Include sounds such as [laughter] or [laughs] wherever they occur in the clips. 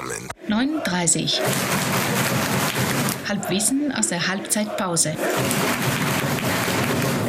zusammen. 39. Halbwissen aus der Halbzeitpause.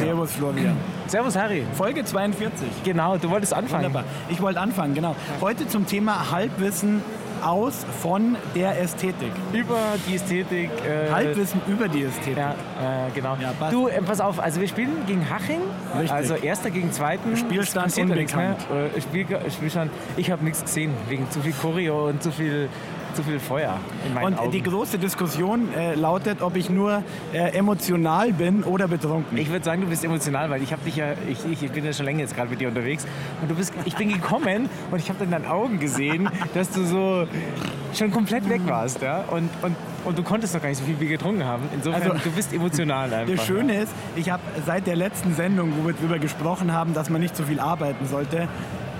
Servus Florian. Servus Harry. Folge 42. Genau, du wolltest anfangen. Wunderbar. Ich wollte anfangen, genau. Heute zum Thema Halbwissen aus von der Ästhetik. Über die Ästhetik. Äh, Halbwissen über die Ästhetik. Ja, äh, genau. Ja, passt. du, äh, pass auf, also wir spielen gegen Haching. Richtig. Also erster gegen zweiten. Spielstand nichts unbekannt. mehr. Äh, Spiel, Spielstand, ich habe nichts gesehen, wegen zu viel Choreo und zu viel, zu viel Feuer in meinen Und Augen. die große Diskussion äh, lautet, ob ich nur äh, emotional bin oder betrunken. Ich würde sagen, du bist emotional, weil ich habe dich ja, ich, ich, bin ja schon länger jetzt gerade mit dir unterwegs und du bist, ich bin gekommen und ich habe in deinen Augen gesehen, dass du so schon komplett weg warst, ja, und, und, und du konntest noch gar nicht so viel Bier getrunken haben. Insofern, Also, du bist emotional [laughs] einfach. Das Schöne ist, ich habe seit der letzten Sendung, wo wir darüber gesprochen haben, dass man nicht so viel arbeiten sollte,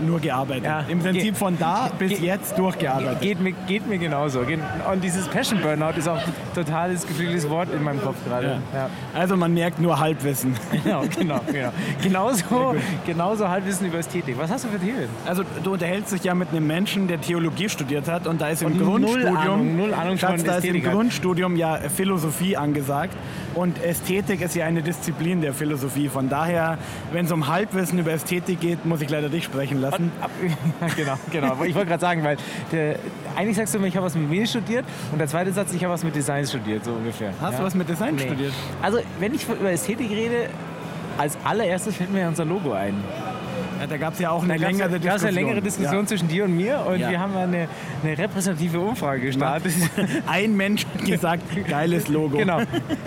nur gearbeitet. Ja. Im Prinzip Ge- von da bis ge- jetzt durchgearbeitet. Geht mir, geht mir genauso. Ge- Und dieses Passion Burnout ist auch ein totales geflügeltes Wort in meinem Kopf gerade. Ja. Also man merkt nur Halbwissen. [laughs] Genau, genau, genau. Genauso, genauso Halbwissen über Ästhetik. Was hast du für Themen? Also du unterhältst dich ja mit einem Menschen, der Theologie studiert hat und da ist im Und null Grundstudium, Ahnung, null Ahnung Schatz, da ist im hat. Grundstudium ja Philosophie angesagt und Ästhetik ist ja eine Disziplin der Philosophie. Von daher, wenn es um Halbwissen über Ästhetik geht, muss ich leider dich sprechen lassen. Ab, ja, [laughs] genau, genau. Ich wollte gerade sagen, weil der, eigentlich sagst du mir, ich habe was mit Medien studiert und der zweite Satz, ich habe was mit Design studiert, so ungefähr. Hast ja? du was mit Design Nee. studiert? Also, wenn ich über Ästhetik rede, als allererstes fällt mir ja unser Logo ein. Ja, da gab es ja auch eine längere da Diskussion. eine längere Diskussion Ja. zwischen dir und mir und Ja. wir haben eine, eine repräsentative Umfrage gestartet. [laughs] Ein Mensch hat gesagt, geiles Logo. Genau.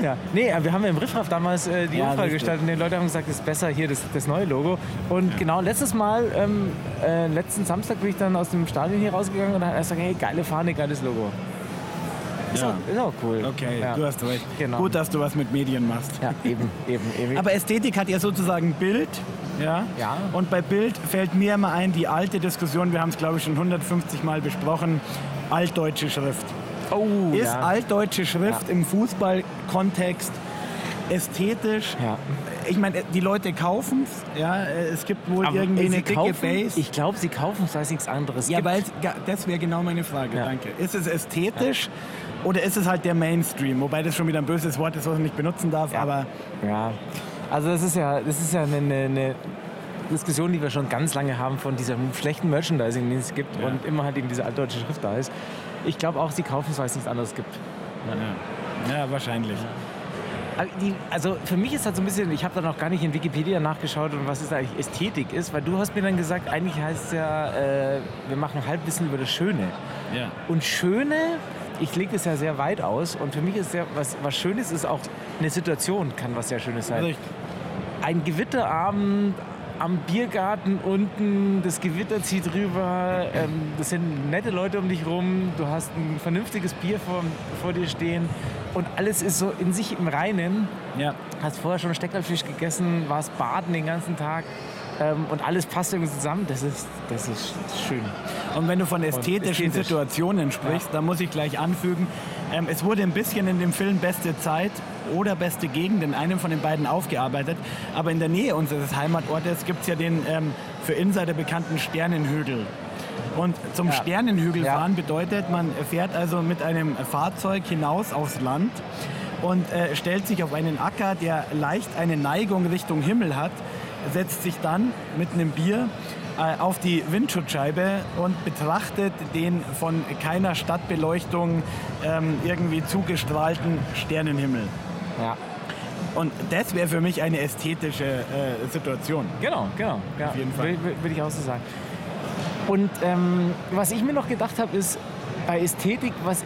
Ja. Nee, wir haben im Riffraff damals äh, die Umfrage richtig. gestaltet und die Leute haben gesagt, es ist besser hier das, das neue Logo. Und genau letztes Mal, ähm, äh, letzten Samstag bin ich dann aus dem Stadion hier rausgegangen und dann hat er gesagt, hey, geile Fahne, geiles Logo. Ist, Ja. auch, ist auch cool. Okay, ja. du hast recht. Genau. Gut, dass du was mit Medien machst. Ja, eben, eben, eben. Aber Ästhetik hat ja sozusagen Bild. Ja? Ja. Und bei Bild fällt mir immer ein, die alte Diskussion, wir haben es glaube ich schon 150 Mal besprochen, altdeutsche Schrift. oh, Ist ja. altdeutsche Schrift im Fußballkontext ästhetisch? Ja. Ich meine, die Leute kaufen es. Ja? Es gibt wohl Aber irgendwie eine dicke kaufen, Base. Ich glaube, sie kaufen es, weil es nichts anderes ja, gibt. weil das wäre genau meine Frage. Ja. Danke. Ist es ästhetisch oder ist es halt der Mainstream? Wobei das schon wieder ein böses Wort ist, was man nicht benutzen darf. Ja. Aber Ja, also das ist ja, das ist ja eine, eine, Diskussion, die wir schon ganz lange haben von diesem schlechten Merchandising, den es gibt Ja. und immer halt eben diese altdeutsche Schrift da ist. Ich glaube auch, sie kaufen es, weil es nichts anderes gibt. ja, wahrscheinlich. Aber die, also für mich ist halt so ein bisschen, ich habe da noch gar nicht in Wikipedia nachgeschaut und was ist eigentlich Ästhetik ist, weil du hast mir dann gesagt, eigentlich heißt es ja, äh, wir machen Halbwissen über das Schöne. Ja. Und Schöne, ich lege das ja sehr weit aus und für mich ist ja, was, was Schönes ist auch eine Situation, kann was sehr Schönes sein. Richtig. ein Gewitterabend am Biergarten unten, das Gewitter zieht rüber, ähm, das sind nette Leute um dich rum, du hast ein vernünftiges Bier vor, vor dir stehen und alles ist so in sich im Reinen. Ja. Hast vorher schon Steckerfisch gegessen, warst baden den ganzen Tag ähm, und alles passt irgendwie zusammen. Das ist, das ist schön. Und wenn du von ästhetischen ästhetisch. Situationen sprichst, dann muss ich gleich anfügen, ähm, es wurde ein bisschen in dem Film Beste Zeit oder Beste Gegend in einem von den beiden aufgearbeitet. Aber in der Nähe unseres Heimatortes gibt es ja den ähm, für Insider bekannten Sternenhügel. Und zum Ja. Sternenhügel Ja. fahren bedeutet, man fährt also mit einem Fahrzeug hinaus aufs Land und äh, stellt sich auf einen Acker, der leicht eine Neigung Richtung Himmel hat, setzt sich dann mit einem Bier äh, auf die Windschutzscheibe und betrachtet den von keiner Stadtbeleuchtung ähm, irgendwie zugestrahlten Sternenhimmel. Ja. Und das wäre für mich eine ästhetische äh, Situation. Genau, genau. Ja, Auf jeden Fall. Würde würd ich auch so sagen. Und ähm, was ich mir noch gedacht habe, ist bei Ästhetik, was,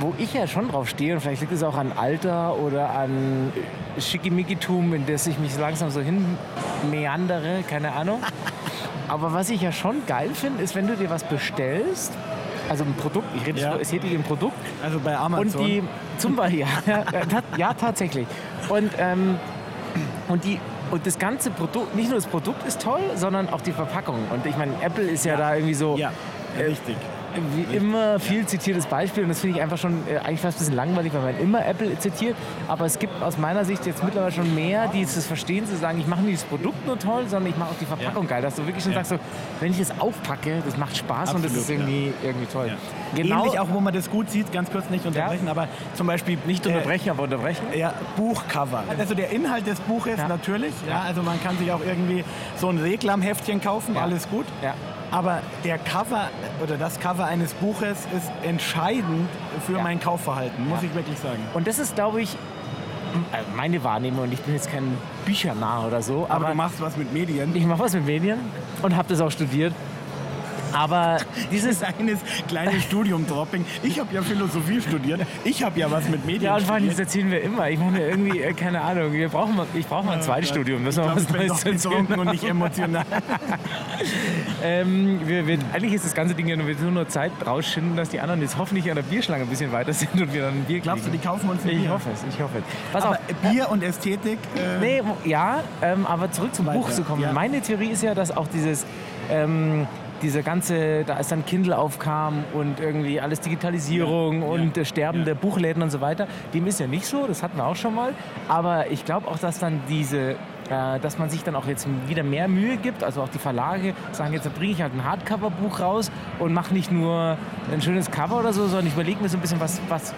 wo ich ja schon drauf stehe, und vielleicht liegt es auch an Alter oder an Schickimickitum, in das ich mich langsam so hin meandere, keine Ahnung. [laughs] Aber was ich ja schon geil finde, ist, wenn du dir was bestellst, also ein Produkt, ich rede Ja. von Ästhetik im Produkt, Also bei Amazon. und die, zum Beispiel, ja, ja, ta- ja tatsächlich. Und, ähm, und, die, und das ganze Produkt, nicht nur das Produkt ist toll, sondern auch die Verpackung. Und ich meine, Apple ist ja, da irgendwie so ja, richtig. Wie immer viel zitiertes Beispiel und das finde ich einfach schon äh, eigentlich fast ein bisschen langweilig, weil man immer Apple zitiert. Aber es gibt aus meiner Sicht jetzt mittlerweile schon mehr, die es verstehen, zu sagen, ich mache nicht das Produkt nur toll, sondern ich mache auch die Verpackung geil. Dass du wirklich schon sagst, so, wenn ich es aufpacke, das macht Spaß und das Absolut, ist irgendwie, irgendwie toll. Ähnlich auch, wo man das gut sieht, ganz kurz nicht unterbrechen, aber zum Beispiel Nicht äh, unterbrechen, aber unterbrechen. Ja, Buchcover. Also der Inhalt des Buches Ja. natürlich. Ja. also man kann sich auch irgendwie so ein Reklamheftchen kaufen, Ja. alles gut. Ja. Aber der Cover oder das Cover eines Buches ist entscheidend für Ja. mein Kaufverhalten, muss Ja. ich wirklich sagen. Und das ist, glaube ich, äh, meine Wahrnehmung. Und ich bin jetzt kein Büchernah oder so, Aber, aber, du machst was mit Medien. ich mache was mit Medien und habe das auch studiert. Aber [laughs] dieses Kleines, kleines Studium-Dropping. Ich habe ja Philosophie studiert. Ich habe ja was mit Medien Ja, und vor allem, das erzählen wir immer. Ich meine, irgendwie, äh, keine Ahnung, wir brauchen mal, ich brauche mal ein zweites Studium. Müssen wir Ich was ich Neues betrunken und nicht emotional. [laughs] Ähm, wir, wir, eigentlich ist das ganze Ding ja nur, wir nur, nur Zeit rausschinden, dass die anderen jetzt hoffentlich an der Bierschlange ein bisschen weiter sind und wir dann ein Bier Glaubst du, die kriegen. kaufen uns ein Ich Bier? hoffe es, ich hoffe es. Pass Aber auf, Bier und Ästhetik. Äh, Nee, ja, ähm, aber zurück zum Weiter, Buch zu kommen. ja. Meine Theorie ist ja, dass auch dieses, ähm, diese ganze, da ist dann Kindle aufkam und irgendwie alles Digitalisierung Ja, und ja, äh, Sterben ja. der Buchläden und so weiter, dem ist ja nicht so, das hatten wir auch schon mal. Aber ich glaube auch, dass dann diese äh, dass man sich dann auch jetzt wieder mehr Mühe gibt, also auch die Verlage sagen, jetzt bringe ich halt ein Hardcover-Buch raus und mache nicht nur ein schönes Cover oder so, sondern ich überlege mir so ein bisschen, was, was,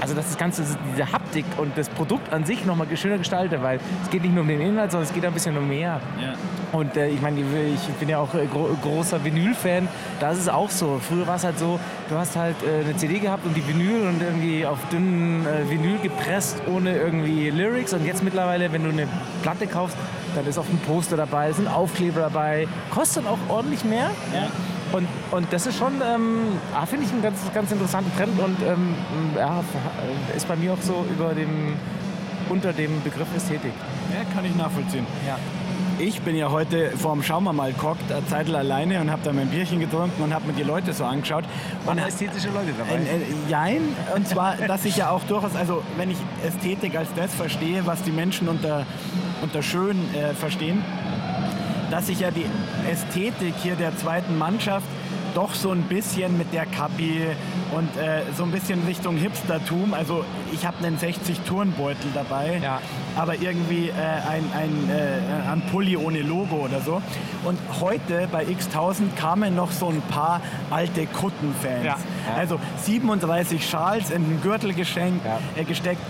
also dass das Ganze, diese Haptik und das Produkt an sich nochmal schöner gestaltet, weil es geht nicht nur um den Inhalt, sondern es geht ein bisschen um mehr. Ja. Und äh, ich meine, ich bin ja auch äh, gro großer Vinyl-Fan. Da ist es auch so. Früher war es halt so, du hast halt äh, eine CD gehabt und die Vinyl und irgendwie auf dünnen äh, Vinyl gepresst, ohne irgendwie Lyrics. Und jetzt mittlerweile, wenn du eine Platte kaufst, dann ist oft ein Poster dabei, ist ein Aufkleber dabei. Kostet auch ordentlich mehr. Ja. Und, und das ist schon, ähm, ah, finde ich, einen ganz, ganz interessanten Trend und ähm, ja, ist bei mir auch so über dem, unter dem Begriff Ästhetik. ja, kann ich nachvollziehen. Ja. Ich bin ja heute vorm Schauen wir mal gockt, eine Zeit alleine und habe da mein Bierchen getrunken und habe mir die Leute so angeschaut. Und ästhetische Leute dabei. Äh, äh, jein, und zwar, dass ich ja auch durchaus, also wenn ich Ästhetik als das verstehe, was die Menschen unter, unter schön äh, verstehen, dass ich ja die Ästhetik hier der zweiten Mannschaft doch so ein bisschen mit der Kapi und äh, so ein bisschen Richtung Hipstertum. Also ich habe einen 60 Turnbeutel dabei, Ja. aber irgendwie äh, ein, ein, äh, ein Pulli ohne Logo oder so. Und heute bei X1000 kamen noch so ein paar alte Kuttenfans. Ja. Ja. Also 37 Schals in den Gürtel geschenkt, äh, gesteckt.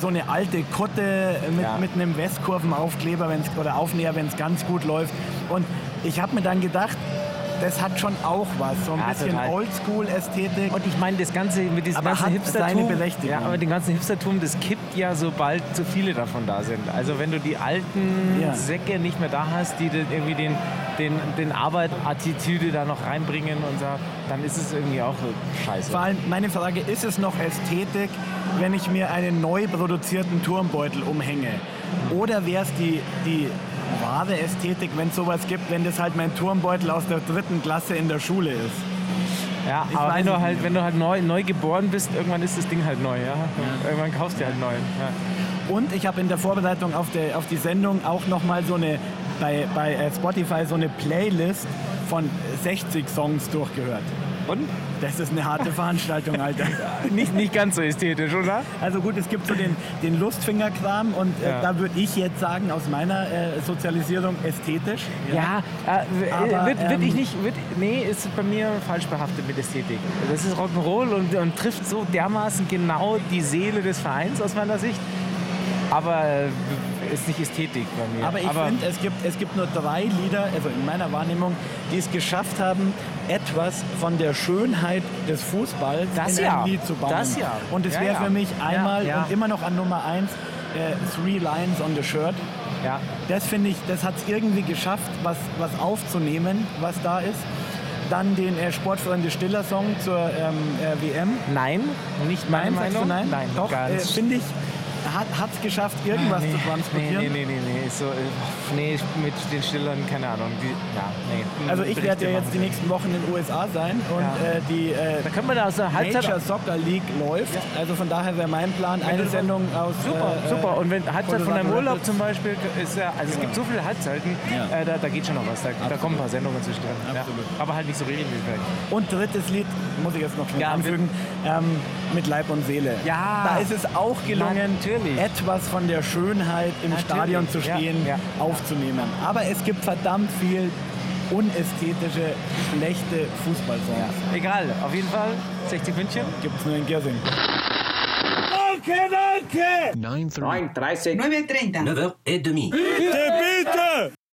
So eine alte Kutte mit, Ja. mit einem Westkurvenaufkleber wenn's, oder Aufnäher, wenn es ganz gut läuft. Und ich habe mir dann gedacht, das hat schon auch was. So ein Ja, bisschen. Oldschool-Ästhetik. Und ich meine, das Ganze mit diesem Aber ganzen Hipstertum. Ja, aber den ganzen Hipstertum, das kippt ja, sobald zu viele davon da sind. Also wenn du die alten Ja. Säcke nicht mehr da hast, die den, irgendwie den, den, den Arbeit-Attitüde da noch reinbringen und so, dann ist es irgendwie auch scheiße. Vor allem meine Frage, ist es noch Ästhetik, wenn ich mir einen neu produzierten Turmbeutel umhänge? Oder wäre es die, die wahre Ästhetik, wenn es sowas gibt, wenn das halt mein Turmbeutel aus der dritten Klasse in der Schule ist? Ja, Ich aber wenn du halt, wenn du halt neu, neu geboren bist, irgendwann ist das Ding halt neu, ja. Und Irgendwann kaufst du halt neu. Ja. Und ich habe in der Vorbereitung auf, der, auf die Sendung auch nochmal so eine, bei, bei äh, Spotify so eine Playlist von 60 Songs durchgehört. Und? Das ist eine harte Veranstaltung, Alter. [laughs] Nicht, nicht ganz so ästhetisch, oder? Also gut, es gibt so den, den Lustfingerkram und äh, Ja. da würde ich jetzt sagen, aus meiner äh, Sozialisierung ästhetisch. Ja, äh, Aber, wird, wird ähm, ich nicht, wird, nee, ist bei mir falsch behaftet mit Ästhetik. Das ist Rock'n'Roll und, und trifft so dermaßen genau die Seele des Vereins aus meiner Sicht. Aber äh, ist nicht Ästhetik bei mir. Aber ich finde, es gibt, es gibt nur drei Lieder, also in meiner Wahrnehmung, die es geschafft haben, etwas von der Schönheit des Fußballs Das in ja, ein Lied zu bauen. das ja. Und es Ja, wäre ja. für mich einmal und immer noch an Nummer eins äh, Three Lines on the Shirt. ja. Das finde ich, das hat es irgendwie geschafft, was, was aufzunehmen, was da ist. Dann den äh, Sportfreunde Stiller Song zur ähm, äh, WM. Nein, nicht meine Nein, Meinung. nein? nein Doch, gar äh, finde ich, hat es geschafft, irgendwas nee, zu transportieren. Nee, nee, nee, nee, nee. So, nee, mit den Stillern, keine Ahnung. Die, ja, nee. Also ich werde ja jetzt die nächsten Wochen in den USA sein und Ja. äh, die äh, Da können wir da aus der Halbzeit... Major Soccer League läuft. Also von daher wäre mein Plan, eine du- Sendung aus... Super, äh, super. Und wenn Halbzeit von deinem Urlaub zum Beispiel ist ja, also es gibt so viele Halbzeiten, Ja. äh, da, da geht schon noch was. Da, da kommen ein paar Sendungen zwischendrin. Ja. Aber halt nicht so regelmäßig. vielleicht. Und drittes Lied, muss ich jetzt noch schnell Ja, anfügen, ähm, mit Leib und Seele. Ja. Da ist es auch gelungen, Natürlich. Etwas von der Schönheit im Natürlich. Stadion zu Ja, stehen, ja. aufzunehmen. Aber es gibt verdammt viel unästhetische, schlechte Fußballsongs. Egal, auf jeden Fall 60 München. Gibt es nur in Giersing. 9h30. 9h30. 9h30.